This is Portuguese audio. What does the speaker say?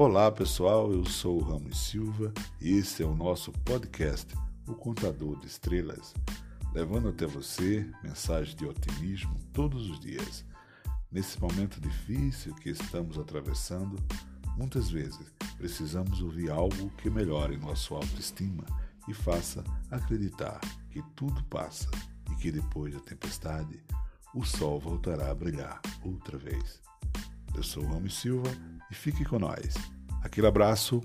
Olá pessoal, eu sou o Ramos Silva e esse é o nosso podcast, O Contador de Estrelas, levando até você mensagens de otimismo todos os dias. Nesse momento difícil que estamos atravessando, muitas vezes precisamos ouvir algo que melhore nossa autoestima e faça acreditar que tudo passa e que depois da tempestade o sol voltará a brilhar outra vez. Eu sou Ramos Silva e fique com nós. Aquele abraço